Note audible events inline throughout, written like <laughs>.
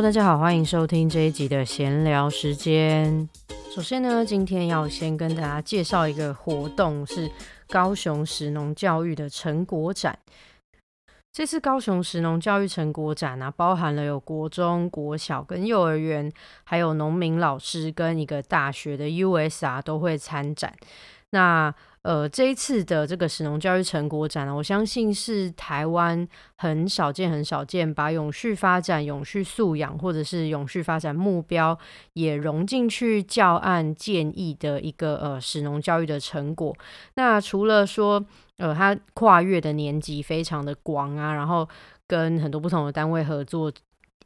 大家好，欢迎收听这一集的闲聊时间。首先呢，今天要先跟大家介绍一个活动，是高雄实农教育的成果展。这次高雄实农教育成果展呢，包含了有国中国小跟幼儿园，还有农民老师跟一个大学的 USR 都会参展。那呃，这一次的这个史农教育成果展呢，我相信是台湾很少见、很少见，把永续发展、永续素养或者是永续发展目标也融进去教案建议的一个呃史农教育的成果。那除了说呃，它跨越的年级非常的广啊，然后跟很多不同的单位合作。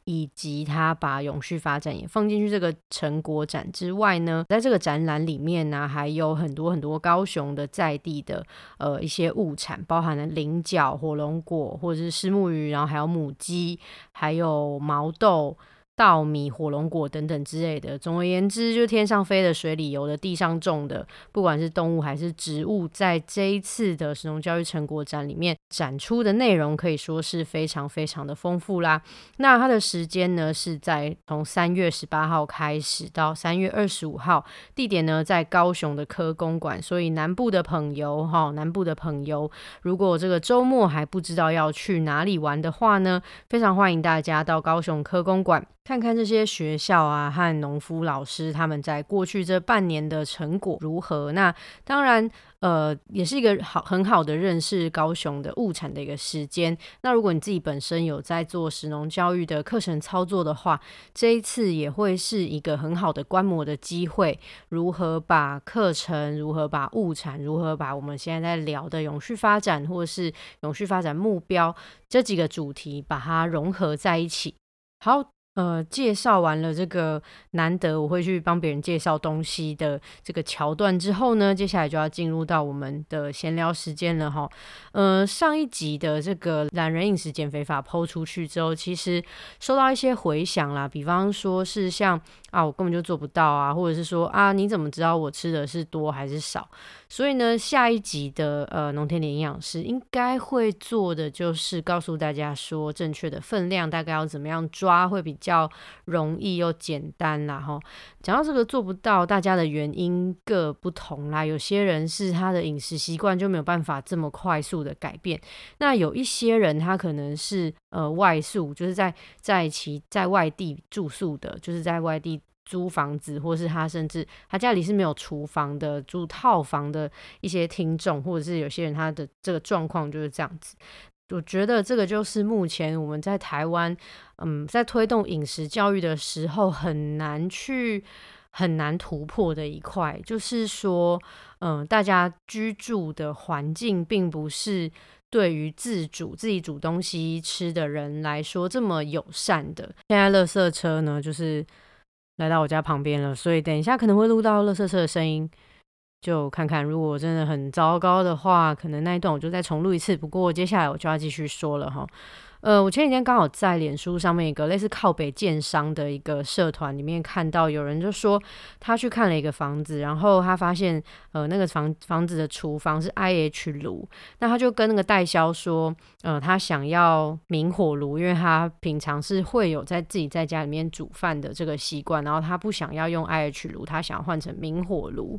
以及他把永续发展也放进去这个成果展之外呢，在这个展览里面呢，还有很多很多高雄的在地的呃一些物产，包含了菱角、火龙果或者是石木鱼，然后还有母鸡，还有毛豆。稻米、火龙果等等之类的，总而言之，就天上飞的、水里游的、地上种的，不管是动物还是植物，在这一次的神农教育成果展里面展出的内容，可以说是非常非常的丰富啦。那它的时间呢，是在从三月十八号开始到三月二十五号，地点呢在高雄的科公馆。所以南部的朋友，哈，南部的朋友，如果这个周末还不知道要去哪里玩的话呢，非常欢迎大家到高雄科公馆。看看这些学校啊和农夫老师他们在过去这半年的成果如何？那当然，呃，也是一个好很好的认识高雄的物产的一个时间。那如果你自己本身有在做食农教育的课程操作的话，这一次也会是一个很好的观摩的机会。如何把课程，如何把物产，如何把我们现在在聊的永续发展或是永续发展目标这几个主题，把它融合在一起。好。呃，介绍完了这个难得我会去帮别人介绍东西的这个桥段之后呢，接下来就要进入到我们的闲聊时间了哈。呃，上一集的这个懒人饮食减肥法抛出去之后，其实收到一些回响啦，比方说是像啊，我根本就做不到啊，或者是说啊，你怎么知道我吃的是多还是少？所以呢，下一集的呃农田里营养师应该会做的就是告诉大家说，正确的分量大概要怎么样抓会比较容易又简单啦哈。讲到这个做不到，大家的原因各不同啦。有些人是他的饮食习惯就没有办法这么快速的改变，那有一些人他可能是呃外宿，就是在在其在外地住宿的，就是在外地。租房子，或是他甚至他家里是没有厨房的，住套房的一些听众，或者是有些人他的这个状况就是这样子。我觉得这个就是目前我们在台湾，嗯，在推动饮食教育的时候很难去很难突破的一块，就是说，嗯，大家居住的环境并不是对于自主自己煮东西吃的人来说这么友善的。现在垃圾车呢，就是。来到我家旁边了，所以等一下可能会录到乐色车的声音，就看看如果真的很糟糕的话，可能那一段我就再重录一次。不过接下来我就要继续说了哈。呃，我前几天刚好在脸书上面一个类似靠北建商的一个社团里面看到有人就说他去看了一个房子，然后他发现呃那个房房子的厨房是 IH 炉，那他就跟那个代销说，呃他想要明火炉，因为他平常是会有在自己在家里面煮饭的这个习惯，然后他不想要用 IH 炉，他想要换成明火炉。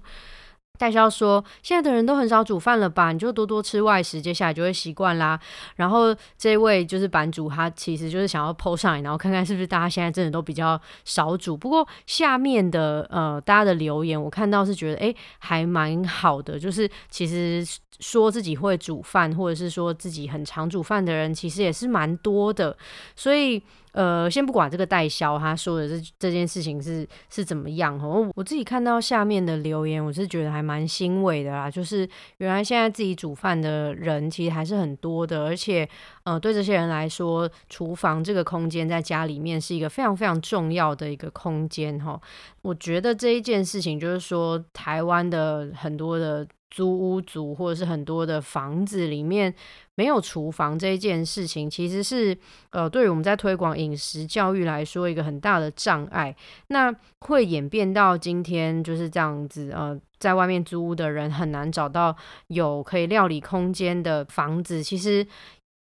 代销说：“现在的人都很少煮饭了吧？你就多多吃外食，接下来就会习惯啦。”然后这位就是版主，他其实就是想要 PO 上来，然后看看是不是大家现在真的都比较少煮。不过下面的呃大家的留言，我看到是觉得哎还蛮好的，就是其实说自己会煮饭，或者是说自己很常煮饭的人，其实也是蛮多的，所以。呃，先不管这个代销他说的这这件事情是是怎么样哦，我自己看到下面的留言，我是觉得还蛮欣慰的啦。就是原来现在自己煮饭的人其实还是很多的，而且呃，对这些人来说，厨房这个空间在家里面是一个非常非常重要的一个空间哈。我觉得这一件事情就是说，台湾的很多的。租屋族或者是很多的房子里面没有厨房这一件事情，其实是呃，对于我们在推广饮食教育来说一个很大的障碍。那会演变到今天就是这样子，呃，在外面租屋的人很难找到有可以料理空间的房子。其实。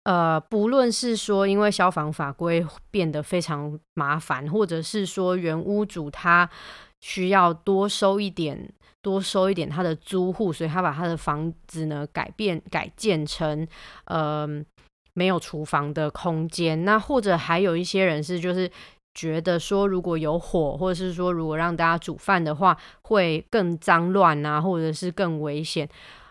呃，不论是说因为消防法规变得非常麻烦，或者是说原屋主他需要多收一点。多收一点他的租户，所以他把他的房子呢改变改建成呃没有厨房的空间。那或者还有一些人是就是觉得说如果有火，或者是说如果让大家煮饭的话会更脏乱啊，或者是更危险，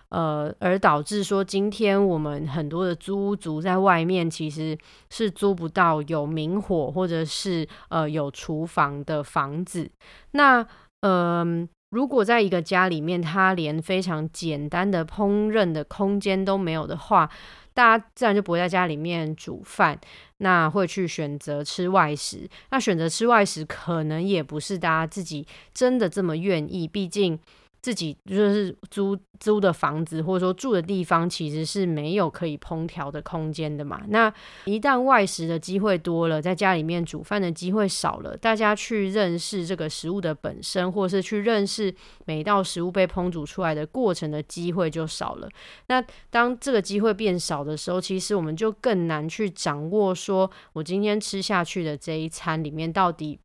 呃，而导致说今天我们很多的租屋族在外面其实是租不到有明火或者是呃有厨房的房子。那嗯。如果在一个家里面，他连非常简单的烹饪的空间都没有的话，大家自然就不会在家里面煮饭，那会去选择吃外食。那选择吃外食，可能也不是大家自己真的这么愿意，毕竟。自己就是租租的房子，或者说住的地方，其实是没有可以烹调的空间的嘛。那一旦外食的机会多了，在家里面煮饭的机会少了，大家去认识这个食物的本身，或是去认识每道食物被烹煮出来的过程的机会就少了。那当这个机会变少的时候，其实我们就更难去掌握，说我今天吃下去的这一餐里面到底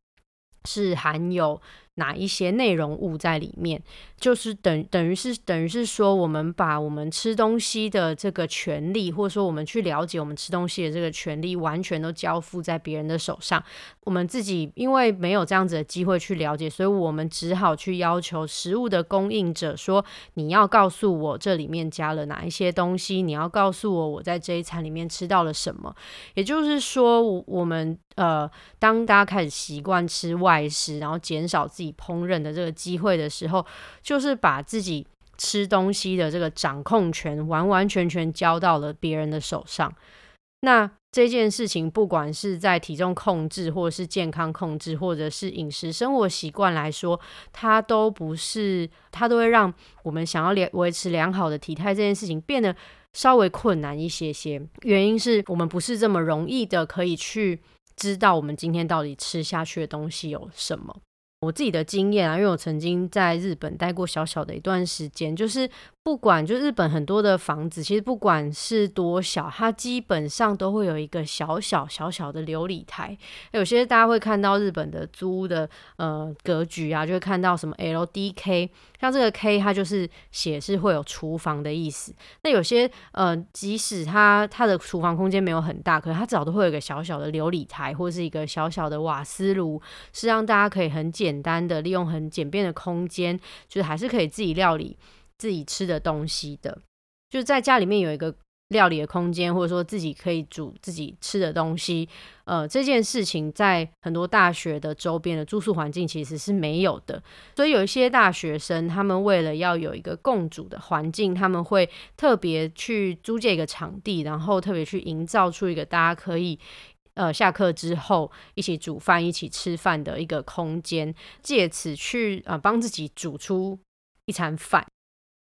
是含有。哪一些内容物在里面，就是等等于是等于是说，我们把我们吃东西的这个权利，或者说我们去了解我们吃东西的这个权利，完全都交付在别人的手上。我们自己因为没有这样子的机会去了解，所以我们只好去要求食物的供应者说：“你要告诉我这里面加了哪一些东西，你要告诉我我在这一餐里面吃到了什么。”也就是说，我们呃，当大家开始习惯吃外食，然后减少自己。烹饪的这个机会的时候，就是把自己吃东西的这个掌控权完完全全交到了别人的手上。那这件事情，不管是在体重控制，或者是健康控制，或者是饮食生活习惯来说，它都不是，它都会让我们想要良维持良好的体态这件事情变得稍微困难一些些。原因是我们不是这么容易的可以去知道我们今天到底吃下去的东西有什么。我自己的经验啊，因为我曾经在日本待过小小的一段时间，就是。不管就日本很多的房子，其实不管是多小，它基本上都会有一个小小小小的琉璃台。有些大家会看到日本的租屋的呃格局啊，就会看到什么 L D K，像这个 K 它就是写是会有厨房的意思。那有些呃，即使它它的厨房空间没有很大，可是它至少都会有一个小小的琉璃台，或是一个小小的瓦斯炉，是让大家可以很简简单的利用很简便的空间，就是还是可以自己料理。自己吃的东西的，就在家里面有一个料理的空间，或者说自己可以煮自己吃的东西。呃，这件事情在很多大学的周边的住宿环境其实是没有的，所以有一些大学生，他们为了要有一个共煮的环境，他们会特别去租借一个场地，然后特别去营造出一个大家可以呃下课之后一起煮饭、一起吃饭的一个空间，借此去呃帮自己煮出一餐饭。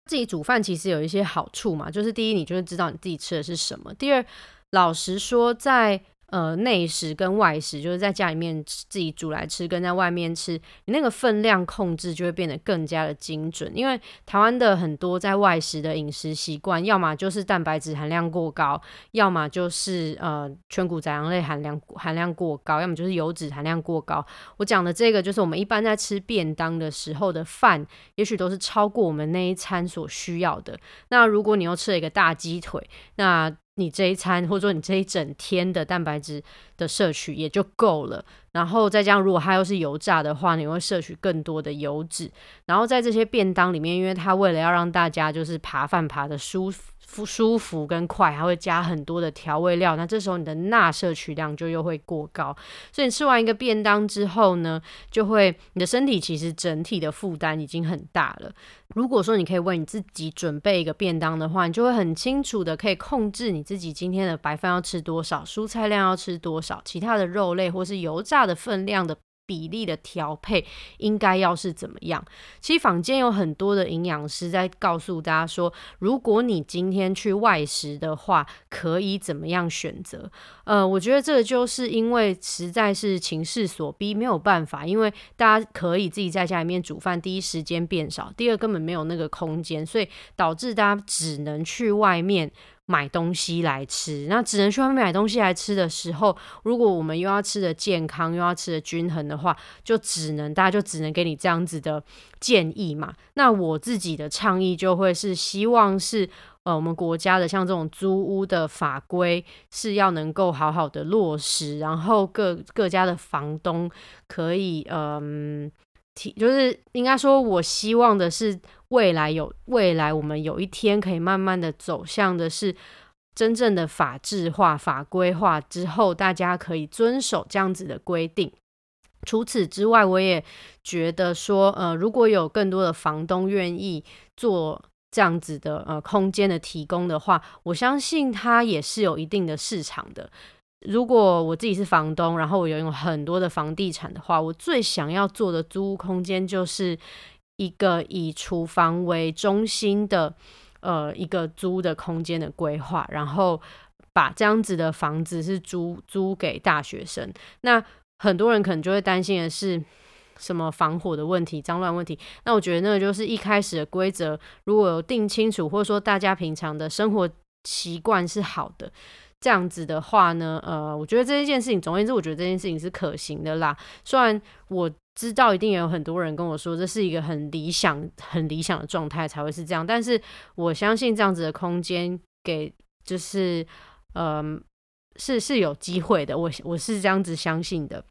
自己煮饭其实有一些好处嘛，就是第一，你就是知道你自己吃的是什么；第二，老实说，在呃，内食跟外食，就是在家里面自己煮来吃，跟在外面吃，你那个分量控制就会变得更加的精准。因为台湾的很多在外食的饮食习惯，要么就是蛋白质含量过高，要么就是呃全谷杂粮类含量含量过高，要么就是油脂含量过高。我讲的这个，就是我们一般在吃便当的时候的饭，也许都是超过我们那一餐所需要的。那如果你又吃了一个大鸡腿，那你这一餐，或者说你这一整天的蛋白质的摄取也就够了，然后再加上如果它又是油炸的话，你会摄取更多的油脂。然后在这些便当里面，因为它为了要让大家就是扒饭扒的舒服、不舒服跟快，还会加很多的调味料，那这时候你的钠摄取量就又会过高。所以你吃完一个便当之后呢，就会你的身体其实整体的负担已经很大了。如果说你可以为你自己准备一个便当的话，你就会很清楚的可以控制你自己今天的白饭要吃多少，蔬菜量要吃多少，其他的肉类或是油炸的分量的。比例的调配应该要是怎么样？其实坊间有很多的营养师在告诉大家说，如果你今天去外食的话，可以怎么样选择？呃，我觉得这个就是因为实在是情势所逼，没有办法，因为大家可以自己在家里面煮饭，第一时间变少，第二根本没有那个空间，所以导致大家只能去外面买东西来吃。那只能去外面买东西来吃的时候，如果我们又要吃的健康，又要吃的均衡的话，就只能大家就只能给你这样子的建议嘛。那我自己的倡议就会是希望是。呃，我们国家的像这种租屋的法规是要能够好好的落实，然后各各家的房东可以，嗯，提就是应该说，我希望的是未来有未来，我们有一天可以慢慢的走向的是真正的法制化、法规化之后，大家可以遵守这样子的规定。除此之外，我也觉得说，呃，如果有更多的房东愿意做。这样子的呃空间的提供的话，我相信它也是有一定的市场的。如果我自己是房东，然后我拥有很多的房地产的话，我最想要做的租屋空间就是一个以厨房为中心的呃一个租的空间的规划，然后把这样子的房子是租租给大学生。那很多人可能就会担心的是。什么防火的问题、脏乱问题？那我觉得那个就是一开始的规则，如果有定清楚，或者说大家平常的生活习惯是好的，这样子的话呢，呃，我觉得这一件事情，总而言之，我觉得这件事情是可行的啦。虽然我知道一定也有很多人跟我说，这是一个很理想、很理想的状态才会是这样，但是我相信这样子的空间给就是，嗯，是是有机会的。我我是这样子相信的。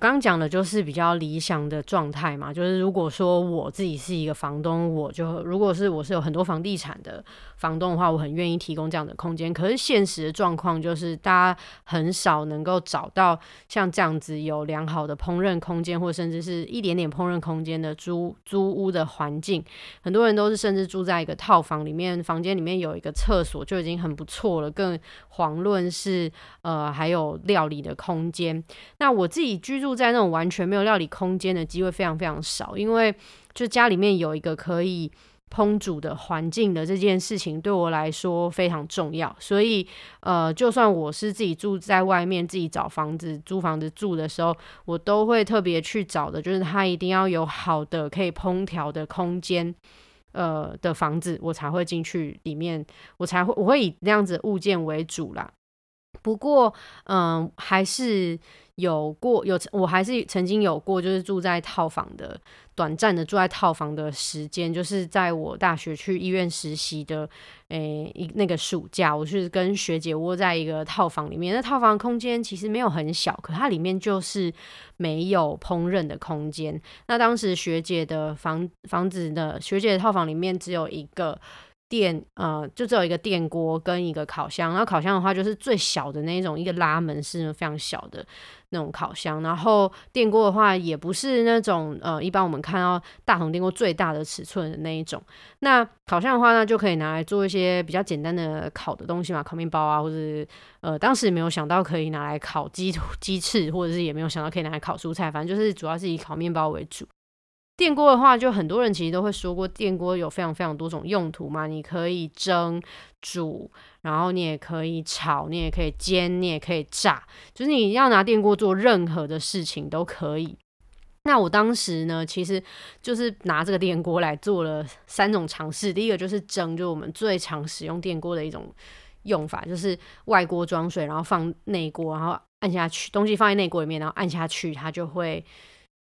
刚讲的就是比较理想的状态嘛，就是如果说我自己是一个房东，我就如果是我是有很多房地产的房东的话，我很愿意提供这样的空间。可是现实的状况就是，大家很少能够找到像这样子有良好的烹饪空间，或甚至是一点点烹饪空间的租租屋的环境。很多人都是甚至住在一个套房里面，房间里面有一个厕所就已经很不错了，更遑论是呃还有料理的空间。那我自己居住。住在那种完全没有料理空间的机会非常非常少，因为就家里面有一个可以烹煮的环境的这件事情对我来说非常重要，所以呃，就算我是自己住在外面，自己找房子租房子住的时候，我都会特别去找的，就是它一定要有好的可以烹调的空间，呃的房子，我才会进去里面，我才会我会以那样子物件为主啦。不过嗯，还是。有过有，我还是曾经有过，就是住在套房的短暂的住在套房的时间，就是在我大学去医院实习的，诶，一那个暑假，我是跟学姐窝在一个套房里面。那套房空间其实没有很小，可它里面就是没有烹饪的空间。那当时学姐的房房子的学姐的套房里面只有一个。电呃，就只有一个电锅跟一个烤箱，然后烤箱的话就是最小的那种，一个拉门是非常小的那种烤箱。然后电锅的话也不是那种呃，一般我们看到大桶电锅最大的尺寸的那一种。那烤箱的话呢，就可以拿来做一些比较简单的烤的东西嘛，烤面包啊，或者呃，当时没有想到可以拿来烤鸡鸡翅，或者是也没有想到可以拿来烤蔬菜，反正就是主要是以烤面包为主。电锅的话，就很多人其实都会说过，电锅有非常非常多种用途嘛。你可以蒸、煮，然后你也可以炒，你也可以煎，你也可以炸，就是你要拿电锅做任何的事情都可以。那我当时呢，其实就是拿这个电锅来做了三种尝试。第一个就是蒸，就是我们最常使用电锅的一种用法，就是外锅装水，然后放内锅，然后按下去，东西放在内锅里面，然后按下去，它就会。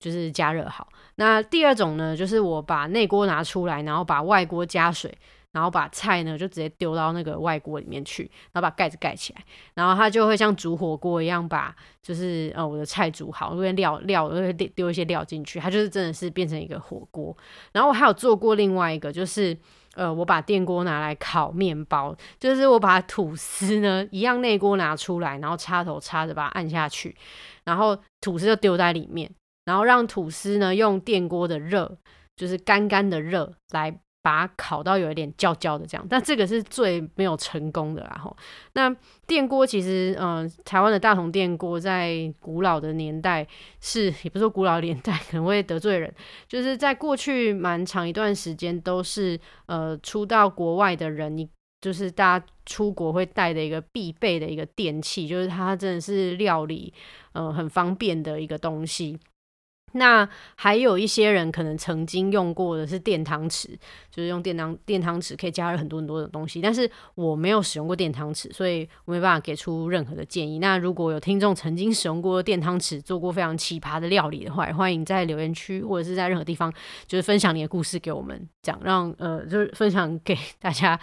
就是加热好。那第二种呢，就是我把内锅拿出来，然后把外锅加水，然后把菜呢就直接丢到那个外锅里面去，然后把盖子盖起来，然后它就会像煮火锅一样，把就是呃我的菜煮好，因为料料会丢一些料进去，它就是真的是变成一个火锅。然后我还有做过另外一个，就是呃我把电锅拿来烤面包，就是我把吐司呢一样内锅拿出来，然后插头插着把它按下去，然后吐司就丢在里面。然后让吐司呢用电锅的热，就是干干的热来把它烤到有一点焦焦的这样，但这个是最没有成功的啦。吼，那电锅其实，嗯，台湾的大同电锅在古老的年代是，也不是说古老年代 <laughs> 可能会得罪人，就是在过去蛮长一段时间都是，呃，出到国外的人，你就是大家出国会带的一个必备的一个电器，就是它真的是料理，呃，很方便的一个东西。那还有一些人可能曾经用过的是电汤匙，就是用电汤电汤匙可以加热很多很多的东西，但是我没有使用过电汤匙，所以我没办法给出任何的建议。那如果有听众曾经使用过电汤匙做过非常奇葩的料理的话，欢迎在留言区或者是在任何地方，就是分享你的故事给我们讲，让呃就是分享给大家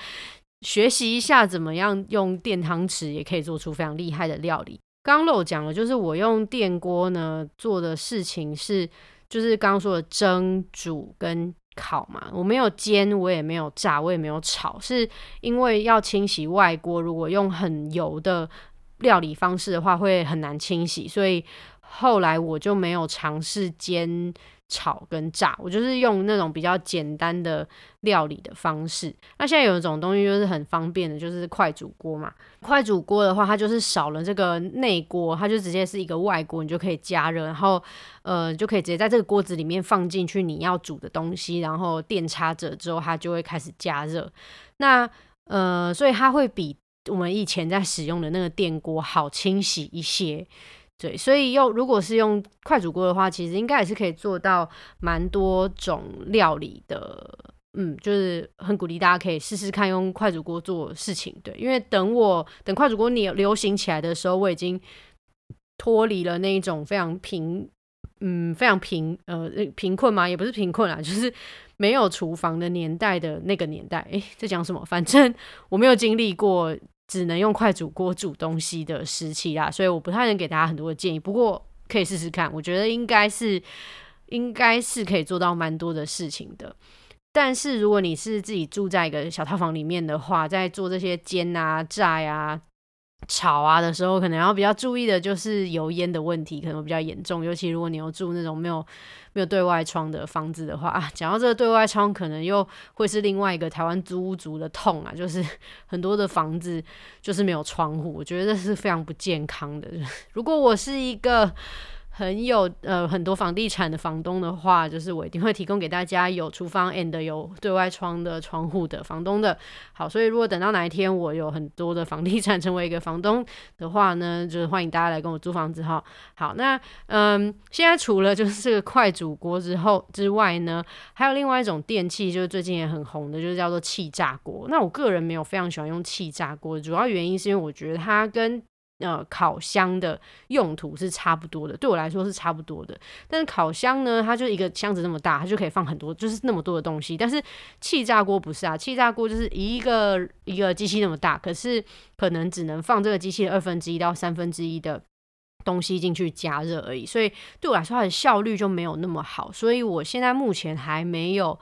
学习一下怎么样用电汤匙也可以做出非常厉害的料理。刚漏讲了，就是我用电锅呢做的事情是，就是刚刚说的蒸、煮跟烤嘛。我没有煎，我也没有炸，我也没有炒，是因为要清洗外锅，如果用很油的料理方式的话，会很难清洗，所以后来我就没有尝试煎。炒跟炸，我就是用那种比较简单的料理的方式。那现在有一种东西就是很方便的，就是快煮锅嘛。快煮锅的话，它就是少了这个内锅，它就直接是一个外锅，你就可以加热，然后呃就可以直接在这个锅子里面放进去你要煮的东西，然后电插着之后，它就会开始加热。那呃，所以它会比我们以前在使用的那个电锅好清洗一些。对，所以用如果是用快煮锅的话，其实应该也是可以做到蛮多种料理的。嗯，就是很鼓励大家可以试试看用快煮锅做事情。对，因为等我等快煮锅你流行起来的时候，我已经脱离了那一种非常贫，嗯，非常贫呃贫困嘛，也不是贫困啊，就是没有厨房的年代的那个年代。诶，在讲什么？反正我没有经历过。只能用快煮锅煮东西的时期啦，所以我不太能给大家很多的建议。不过可以试试看，我觉得应该是应该是可以做到蛮多的事情的。但是如果你是自己住在一个小套房里面的话，在做这些煎啊、炸呀。吵啊的时候，可能要比较注意的就是油烟的问题，可能比较严重。尤其如果你要住那种没有没有对外窗的房子的话啊，讲到这个对外窗，可能又会是另外一个台湾租屋族的痛啊，就是 <laughs> 很多的房子就是没有窗户，我觉得这是非常不健康的。<laughs> 如果我是一个。很有呃很多房地产的房东的话，就是我一定会提供给大家有厨房 and 有对外窗的窗户的房东的。好，所以如果等到哪一天我有很多的房地产成为一个房东的话呢，就是欢迎大家来跟我租房子哈。好，那嗯，现在除了就是快煮锅之后之外呢，还有另外一种电器，就是最近也很红的，就是叫做气炸锅。那我个人没有非常喜欢用气炸锅，主要原因是因为我觉得它跟呃，烤箱的用途是差不多的，对我来说是差不多的。但是烤箱呢，它就一个箱子那么大，它就可以放很多，就是那么多的东西。但是气炸锅不是啊，气炸锅就是一个一个机器那么大，可是可能只能放这个机器的二分之一到三分之一的东西进去加热而已。所以对我来说，它的效率就没有那么好。所以我现在目前还没有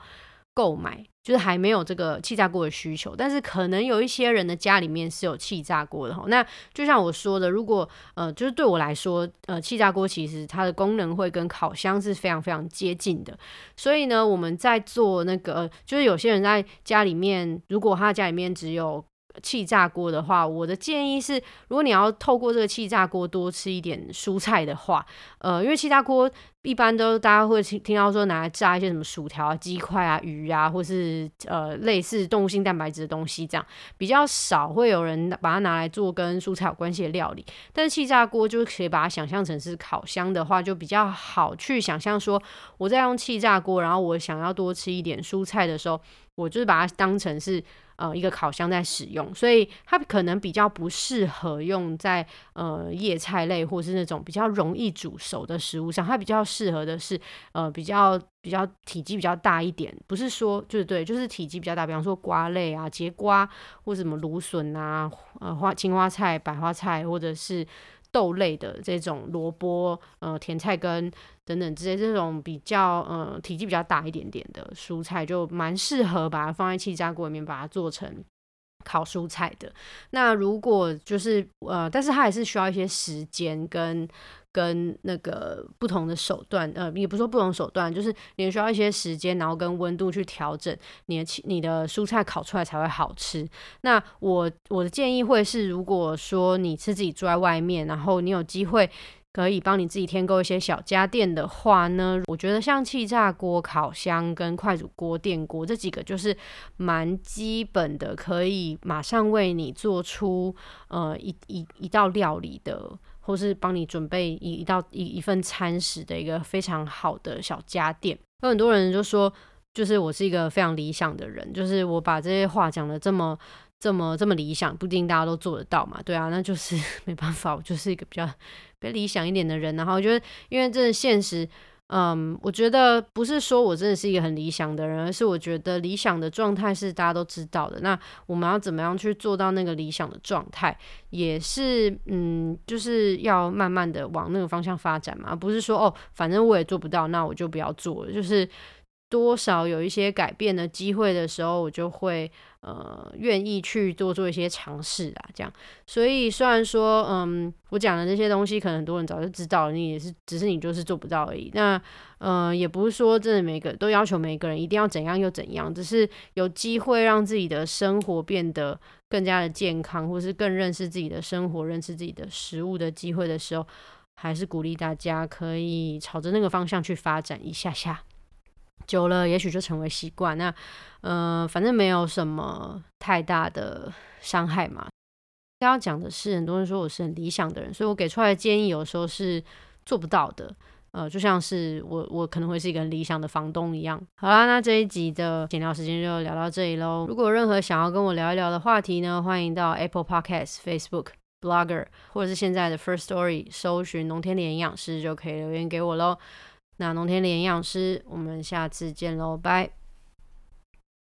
购买。就是还没有这个气炸锅的需求，但是可能有一些人的家里面是有气炸锅的哈。那就像我说的，如果呃，就是对我来说，呃，气炸锅其实它的功能会跟烤箱是非常非常接近的。所以呢，我们在做那个，就是有些人在家里面，如果他家里面只有气炸锅的话，我的建议是，如果你要透过这个气炸锅多吃一点蔬菜的话，呃，因为气炸锅一般都大家会听听到说拿来炸一些什么薯条啊、鸡块啊、鱼啊，或是呃类似动物性蛋白质的东西，这样比较少会有人把它拿来做跟蔬菜有关系的料理。但是气炸锅就可以把它想象成是烤箱的话，就比较好去想象说，我在用气炸锅，然后我想要多吃一点蔬菜的时候，我就是把它当成是。呃，一个烤箱在使用，所以它可能比较不适合用在呃叶菜类或是那种比较容易煮熟的食物上。它比较适合的是呃比较比较体积比较大一点，不是说就是对，就是体积比较大，比方说瓜类啊，节瓜或什么芦笋啊，呃花青花菜、百花菜或者是。豆类的这种萝卜、呃甜菜根等等之类，这种比较呃体积比较大一点点的蔬菜，就蛮适合把它放在气炸锅里面，把它做成烤蔬菜的。那如果就是呃，但是它还是需要一些时间跟。跟那个不同的手段，呃，也不说不同手段，就是你需要一些时间，然后跟温度去调整你的你的蔬菜烤出来才会好吃。那我我的建议会是，如果说你是自己住在外面，然后你有机会可以帮你自己添购一些小家电的话呢，我觉得像气炸锅、烤箱跟快煮锅、电锅这几个就是蛮基本的，可以马上为你做出呃一一一道料理的。或是帮你准备一一道一一份餐食的一个非常好的小家电。有很多人就说，就是我是一个非常理想的人，就是我把这些话讲的这么这么这么理想，不一定大家都做得到嘛。<laughs> 对啊，那就是没办法，我就是一个比较比较理想一点的人。然后我觉得，因为这现实。嗯，我觉得不是说我真的是一个很理想的人，而是我觉得理想的状态是大家都知道的。那我们要怎么样去做到那个理想的状态，也是嗯，就是要慢慢的往那个方向发展嘛，而不是说哦，反正我也做不到，那我就不要做了，就是。多少有一些改变的机会的时候，我就会呃愿意去多做一些尝试啊，这样。所以虽然说，嗯，我讲的这些东西，可能很多人早就知道，你也是，只是你就是做不到而已。那呃，也不是说真的每个都要求每个人一定要怎样又怎样，只是有机会让自己的生活变得更加的健康，或是更认识自己的生活、认识自己的食物的机会的时候，还是鼓励大家可以朝着那个方向去发展一下下。久了，也许就成为习惯。那，呃，反正没有什么太大的伤害嘛。刚刚讲的是，很多人说我是很理想的人，所以我给出来的建议有时候是做不到的。呃，就像是我，我可能会是一个很理想的房东一样。好啦，那这一集的闲聊时间就聊到这里喽。如果任何想要跟我聊一聊的话题呢，欢迎到 Apple Podcast、Facebook、Blogger 或者是现在的 First Story 搜寻农田的营养师就可以留言给我喽。那农田里营养师，我们下次见喽，拜。